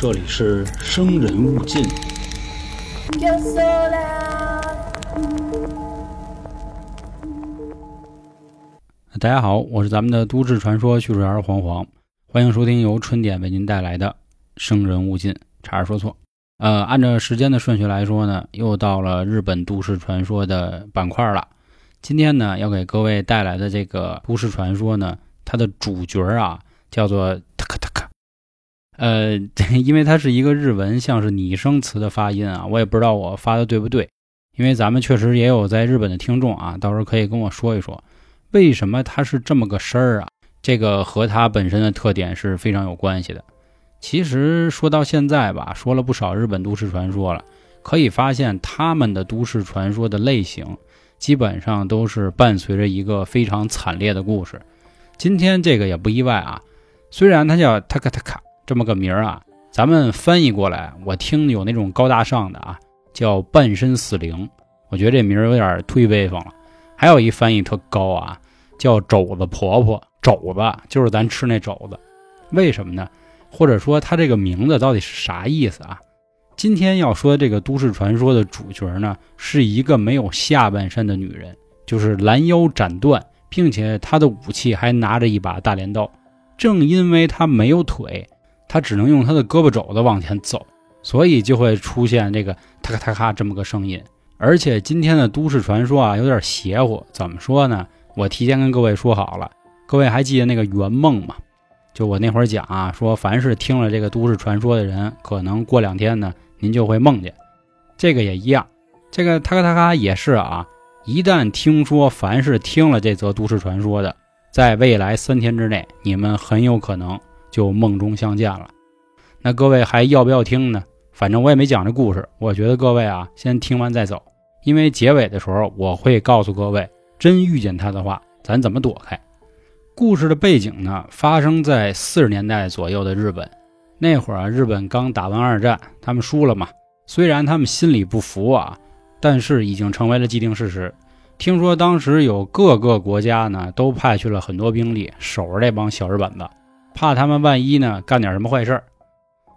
这里是生人勿近。Yo sola. 大家好，我是咱们的都市传说叙述员黄黄，欢迎收听由春点为您带来的《生人勿近》，差点说错。呃，按照时间的顺序来说呢，又到了日本都市传说的板块了。今天呢，要给各位带来的这个都市传说呢，它的主角啊叫做。呃，因为它是一个日文，像是拟声词的发音啊，我也不知道我发的对不对。因为咱们确实也有在日本的听众啊，到时候可以跟我说一说。为什么它是这么个声儿啊？这个和它本身的特点是非常有关系的。其实说到现在吧，说了不少日本都市传说了，可以发现他们的都市传说的类型基本上都是伴随着一个非常惨烈的故事。今天这个也不意外啊，虽然它叫塔卡塔卡这么个名儿啊，咱们翻译过来，我听有那种高大上的啊，叫半身死灵，我觉得这名儿有点忒威风了。还有一翻译特高啊，叫肘子婆婆，肘子就是咱吃那肘子，为什么呢？或者说它这个名字到底是啥意思啊？今天要说这个都市传说的主角呢，是一个没有下半身的女人，就是拦腰斩断，并且她的武器还拿着一把大镰刀。正因为她没有腿，他只能用他的胳膊肘子往前走，所以就会出现这个咔咔咔咔这么个声音。而且今天的都市传说啊，有点邪乎。怎么说呢？我提前跟各位说好了，各位还记得那个圆梦吗？就我那会儿讲啊，说凡是听了这个都市传说的人，可能过两天呢，您就会梦见。这个也一样，这个咔咔咔咔也是啊。一旦听说，凡是听了这则都市传说的，在未来三天之内，你们很有可能就梦中相见了。那各位还要不要听呢？反正我也没讲这故事，我觉得各位啊，先听完再走。因为结尾的时候我会告诉各位，真遇见他的话，咱怎么躲开。故事的背景呢，发生在四十年代左右的日本。那会儿啊，日本刚打完二战，他们输了嘛。虽然他们心里不服啊，但是已经成为了既定事实。听说当时有各个国家呢，都派去了很多兵力守着这帮小日本子，怕他们万一呢干点什么坏事儿。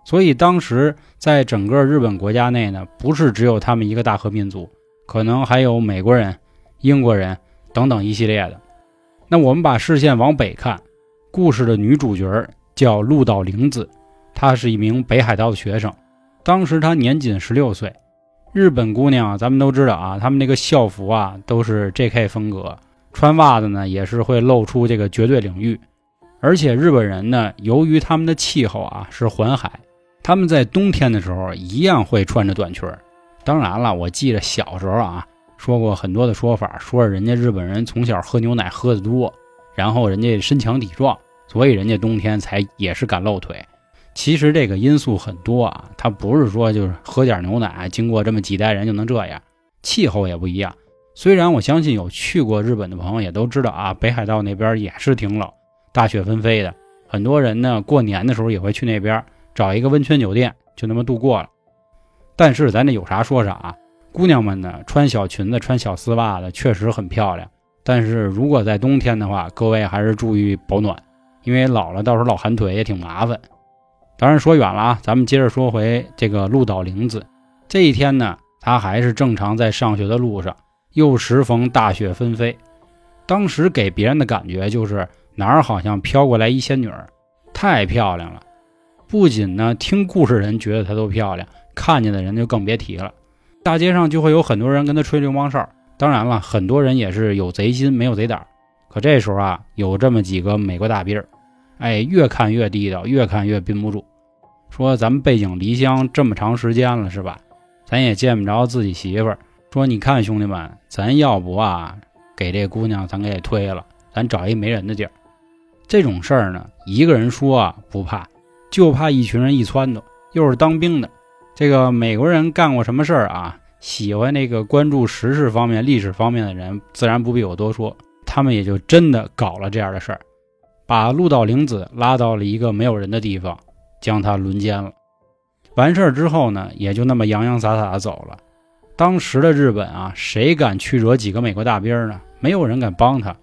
所以当时在整个日本国家内呢，不是只有他们一个大和民族。可能还有美国人、英国人等等一系列的。那我们把视线往北看，故事的女主角叫鹿岛玲子，她是一名北海道的学生。当时她年仅十六岁。日本姑娘，咱们都知道啊，她们那个校服啊都是 J.K. 风格，穿袜子呢也是会露出这个绝对领域。而且日本人呢，由于他们的气候啊是环海，他们在冬天的时候一样会穿着短裙儿。当然了，我记着小时候啊说过很多的说法，说人家日本人从小喝牛奶喝的多，然后人家身强体壮，所以人家冬天才也是敢露腿。其实这个因素很多啊，他不是说就是喝点牛奶，经过这么几代人就能这样，气候也不一样。虽然我相信有去过日本的朋友也都知道啊，北海道那边也是挺冷，大雪纷飞的，很多人呢过年的时候也会去那边找一个温泉酒店，就那么度过了。但是咱这有啥说啥啊，姑娘们呢穿小裙子、穿小丝袜的确实很漂亮。但是如果在冬天的话，各位还是注意保暖，因为老了到时候老寒腿也挺麻烦。当然说远了啊，咱们接着说回这个鹿岛玲子。这一天呢，她还是正常在上学的路上，又时逢大雪纷飞。当时给别人的感觉就是哪儿好像飘过来一仙女儿，太漂亮了。不仅呢，听故事人觉得她都漂亮。看见的人就更别提了，大街上就会有很多人跟他吹流氓哨。当然了，很多人也是有贼心没有贼胆。可这时候啊，有这么几个美国大兵儿，哎，越看越地道，越看越憋不住。说咱们背井离乡这么长时间了，是吧？咱也见不着自己媳妇儿。说你看兄弟们，咱要不啊，给这姑娘咱给推了，咱找一没人的地儿。这种事儿呢，一个人说啊不怕，就怕一群人一撺掇，又是当兵的。这个美国人干过什么事儿啊？喜欢那个关注时事方面、历史方面的人，自然不必我多说。他们也就真的搞了这样的事儿，把鹿岛玲子拉到了一个没有人的地方，将她轮奸了。完事儿之后呢，也就那么洋洋洒洒的走了。当时的日本啊，谁敢去惹几个美国大兵呢？没有人敢帮他。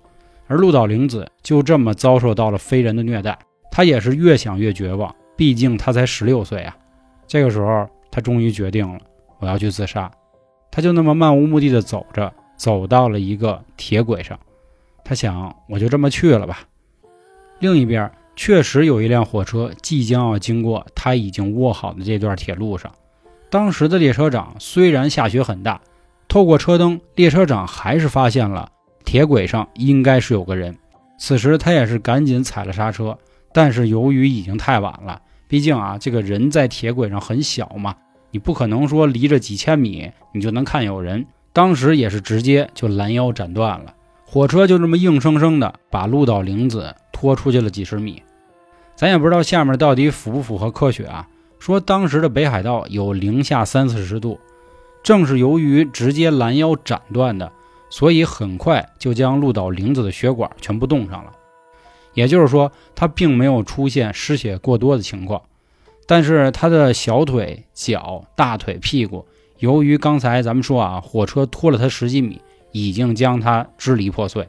而鹿岛玲子就这么遭受到了非人的虐待，她也是越想越绝望。毕竟她才十六岁啊。这个时候，她终于决定了，我要去自杀。他就那么漫无目的的走着，走到了一个铁轨上。他想，我就这么去了吧。另一边，确实有一辆火车即将要经过他已经窝好的这段铁路上。当时的列车长虽然下雪很大，透过车灯，列车长还是发现了铁轨上应该是有个人。此时他也是赶紧踩了刹车，但是由于已经太晚了，毕竟啊，这个人在铁轨上很小嘛，你不可能说离着几千米你就能看有人。当时也是直接就拦腰斩断了。火车就这么硬生生的把鹿岛玲子拖出去了几十米，咱也不知道下面到底符不符合科学啊？说当时的北海道有零下三四十度，正是由于直接拦腰斩断的，所以很快就将鹿岛玲子的血管全部冻上了。也就是说，他并没有出现失血过多的情况，但是他的小腿、脚、大腿、屁股，由于刚才咱们说啊，火车拖了他十几米。已经将他支离破碎。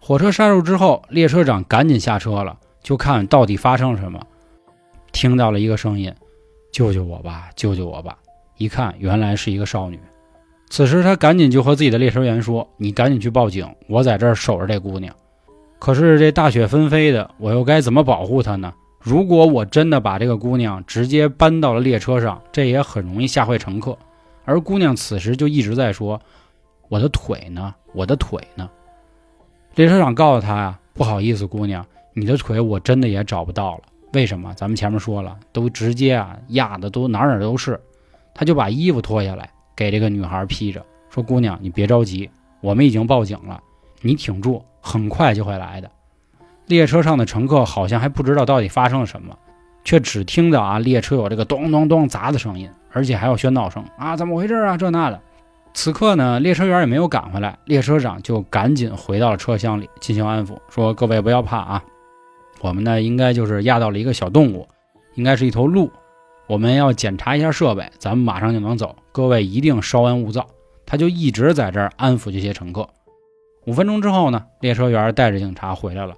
火车刹住之后，列车长赶紧下车了，就看到底发生了什么。听到了一个声音：“救救我吧，救救我吧！”一看，原来是一个少女。此时他赶紧就和自己的列车员说：“你赶紧去报警，我在这儿守着这姑娘。”可是这大雪纷飞的，我又该怎么保护她呢？如果我真的把这个姑娘直接搬到了列车上，这也很容易吓坏乘客。而姑娘此时就一直在说。我的腿呢？我的腿呢？列车长告诉他呀：“不好意思，姑娘，你的腿我真的也找不到了。为什么？咱们前面说了，都直接啊压的都哪哪都是。”他就把衣服脱下来给这个女孩披着，说：“姑娘，你别着急，我们已经报警了，你挺住，很快就会来的。”列车上的乘客好像还不知道到底发生了什么，却只听到啊列车有这个咚咚咚砸的声音，而且还有喧闹声啊，怎么回事啊？这那的。此刻呢，列车员也没有赶回来，列车长就赶紧回到了车厢里进行安抚，说：“各位不要怕啊，我们呢应该就是压到了一个小动物，应该是一头鹿，我们要检查一下设备，咱们马上就能走，各位一定稍安勿躁。”他就一直在这儿安抚这些乘客。五分钟之后呢，列车员带着警察回来了。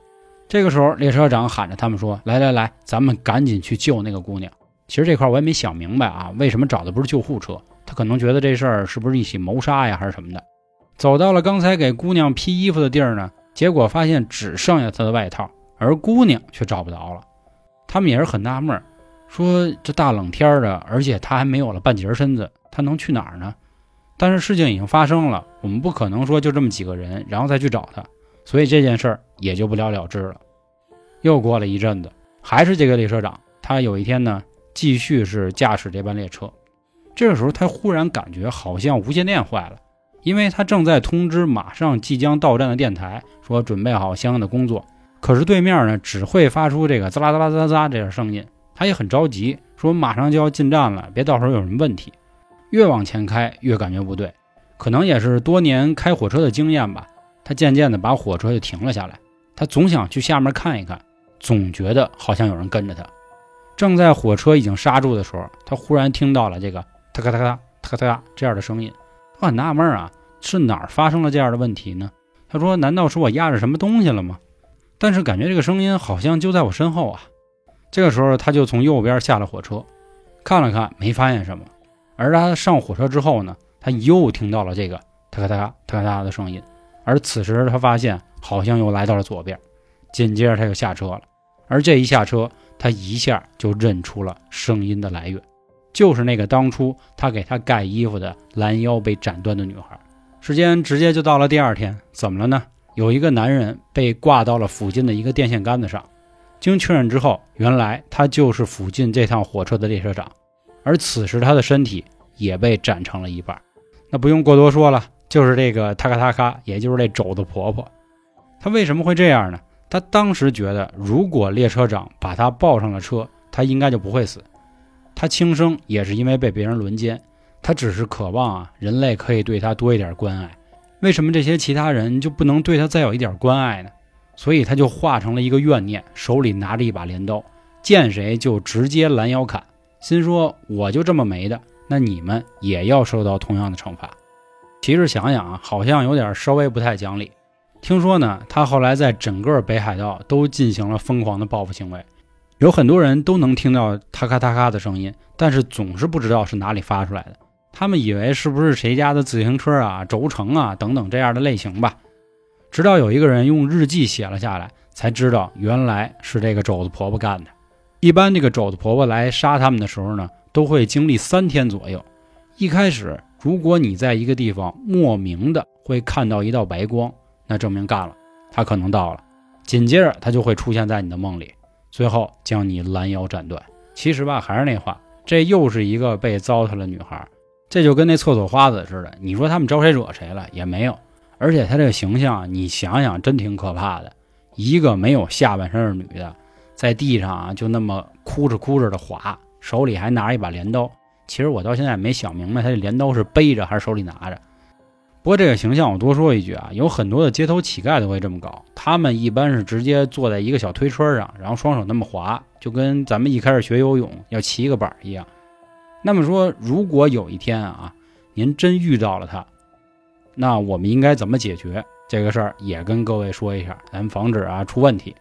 这个时候，列车长喊着他们说：“来来来，咱们赶紧去救那个姑娘。”其实这块我也没想明白啊，为什么找的不是救护车？他可能觉得这事儿是不是一起谋杀呀，还是什么的？走到了刚才给姑娘披衣服的地儿呢，结果发现只剩下她的外套，而姑娘却找不着了。他们也是很纳闷，说这大冷天的，而且他还没有了半截身子，他能去哪儿呢？但是事情已经发生了，我们不可能说就这么几个人，然后再去找他，所以这件事儿也就不了了之了。又过了一阵子，还是这个列车长，他有一天呢，继续是驾驶这班列车。这个时候，他忽然感觉好像无线电坏了，因为他正在通知马上即将到站的电台，说准备好相应的工作。可是对面呢，只会发出这个滋啦滋啦滋啦滋啦这点声音。他也很着急，说马上就要进站了，别到时候有什么问题。越往前开，越感觉不对，可能也是多年开火车的经验吧。他渐渐的把火车就停了下来，他总想去下面看一看，总觉得好像有人跟着他。正在火车已经刹住的时候，他忽然听到了这个。哒咔哒咔哒咔哒这样的声音，我很纳闷啊，是哪儿发生了这样的问题呢？他说：“难道是我压着什么东西了吗？”但是感觉这个声音好像就在我身后啊。这个时候，他就从右边下了火车，看了看，没发现什么。而他上火车之后呢，他又听到了这个哒咔哒咔哒咔的声音。而此时他发现好像又来到了左边，紧接着他又下车了。而这一下车，他一下就认出了声音的来源。就是那个当初他给他盖衣服的拦腰被斩断的女孩。时间直接就到了第二天，怎么了呢？有一个男人被挂到了附近的一个电线杆子上。经确认之后，原来他就是附近这趟火车的列车长，而此时他的身体也被斩成了一半。那不用过多说了，就是这个塔卡塔卡，也就是这肘子婆婆。她为什么会这样呢？她当时觉得，如果列车长把她抱上了车，她应该就不会死。他轻生也是因为被别人轮奸，他只是渴望啊，人类可以对他多一点关爱。为什么这些其他人就不能对他再有一点关爱呢？所以他就化成了一个怨念，手里拿着一把镰刀，见谁就直接拦腰砍。心说我就这么没的，那你们也要受到同样的惩罚。其实想想啊，好像有点稍微不太讲理。听说呢，他后来在整个北海道都进行了疯狂的报复行为。有很多人都能听到咔咔咔咔的声音，但是总是不知道是哪里发出来的。他们以为是不是谁家的自行车啊、轴承啊等等这样的类型吧。直到有一个人用日记写了下来，才知道原来是这个肘子婆婆干的。一般这个肘子婆婆来杀他们的时候呢，都会经历三天左右。一开始，如果你在一个地方莫名的会看到一道白光，那证明干了，他可能到了。紧接着，他就会出现在你的梦里。最后将你拦腰斩断。其实吧，还是那话，这又是一个被糟蹋的女孩。这就跟那厕所花子似的，你说他们招谁惹谁了也没有。而且她这个形象，你想想，真挺可怕的。一个没有下半身的女的，在地上啊，就那么哭着哭着的滑，手里还拿着一把镰刀。其实我到现在没想明白，她这镰刀是背着还是手里拿着。不过这个形象我多说一句啊，有很多的街头乞丐都会这么搞，他们一般是直接坐在一个小推车上，然后双手那么滑，就跟咱们一开始学游泳要骑一个板一样。那么说，如果有一天啊，您真遇到了他，那我们应该怎么解决这个事儿？也跟各位说一下，咱防止啊出问题。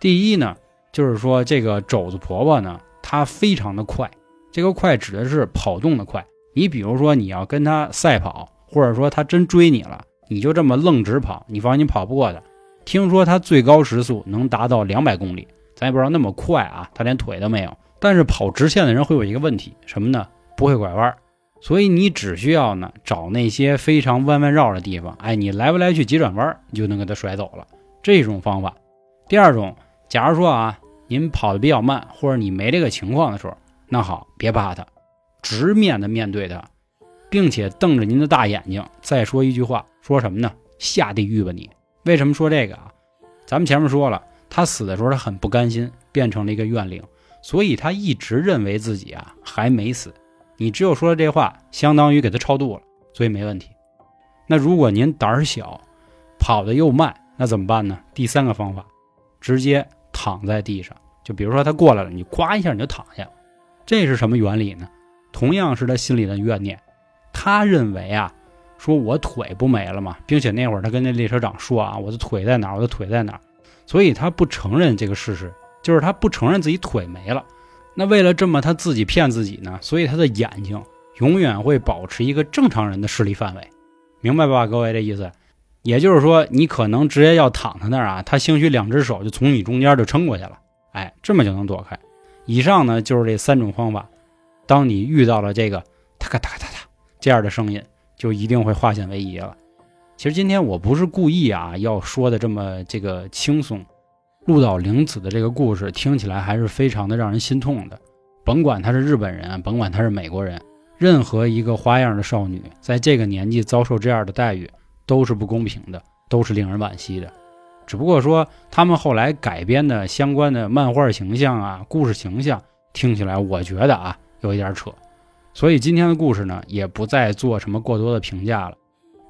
第一呢，就是说这个肘子婆婆呢，她非常的快，这个快指的是跑动的快。你比如说你要跟她赛跑。或者说她真追你了，你就这么愣直跑，你放心跑不过她。听说她最高时速能达到两百公里，咱也不知道那么快啊，她连腿都没有。但是跑直线的人会有一个问题，什么呢？不会拐弯。所以你只需要呢找那些非常弯弯绕的地方，哎，你来不来去急转弯，你就能给他甩走了。这种方法。第二种，假如说啊，您跑的比较慢，或者你没这个情况的时候，那好，别怕他，直面的面对他。并且瞪着您的大眼睛，再说一句话，说什么呢？下地狱吧你！为什么说这个啊？咱们前面说了，他死的时候他很不甘心，变成了一个怨灵，所以他一直认为自己啊还没死。你只有说了这话，相当于给他超度了，所以没问题。那如果您胆儿小，跑得又慢，那怎么办呢？第三个方法，直接躺在地上。就比如说他过来了，你咵一下你就躺下。这是什么原理呢？同样是他心里的怨念。他认为啊，说我腿不没了嘛，并且那会儿他跟那列车长说啊，我的腿在哪儿？我的腿在哪儿？所以他不承认这个事实，就是他不承认自己腿没了。那为了这么他自己骗自己呢，所以他的眼睛永远会保持一个正常人的视力范围，明白吧，各位这意思？也就是说，你可能直接要躺在那儿啊，他兴许两只手就从你中间就撑过去了，哎，这么就能躲开。以上呢就是这三种方法，当你遇到了这个，哒咔哒咔哒哒。这样的声音就一定会化险为夷了。其实今天我不是故意啊，要说的这么这个轻松。鹿岛玲子的这个故事听起来还是非常的让人心痛的。甭管她是日本人，甭管她是美国人，任何一个花样的少女在这个年纪遭受这样的待遇都是不公平的，都是令人惋惜的。只不过说他们后来改编的相关的漫画形象啊、故事形象，听起来我觉得啊有一点扯。所以今天的故事呢，也不再做什么过多的评价了，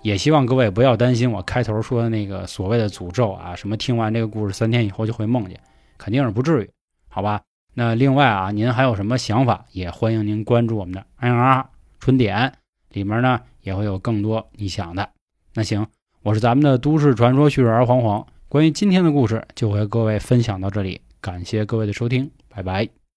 也希望各位不要担心我开头说的那个所谓的诅咒啊，什么听完这个故事三天以后就会梦见，肯定是不至于，好吧？那另外啊，您还有什么想法，也欢迎您关注我们的 N R 春点，里面呢也会有更多你想的。那行，我是咱们的都市传说叙述儿黄黄，关于今天的故事就和各位分享到这里，感谢各位的收听，拜拜。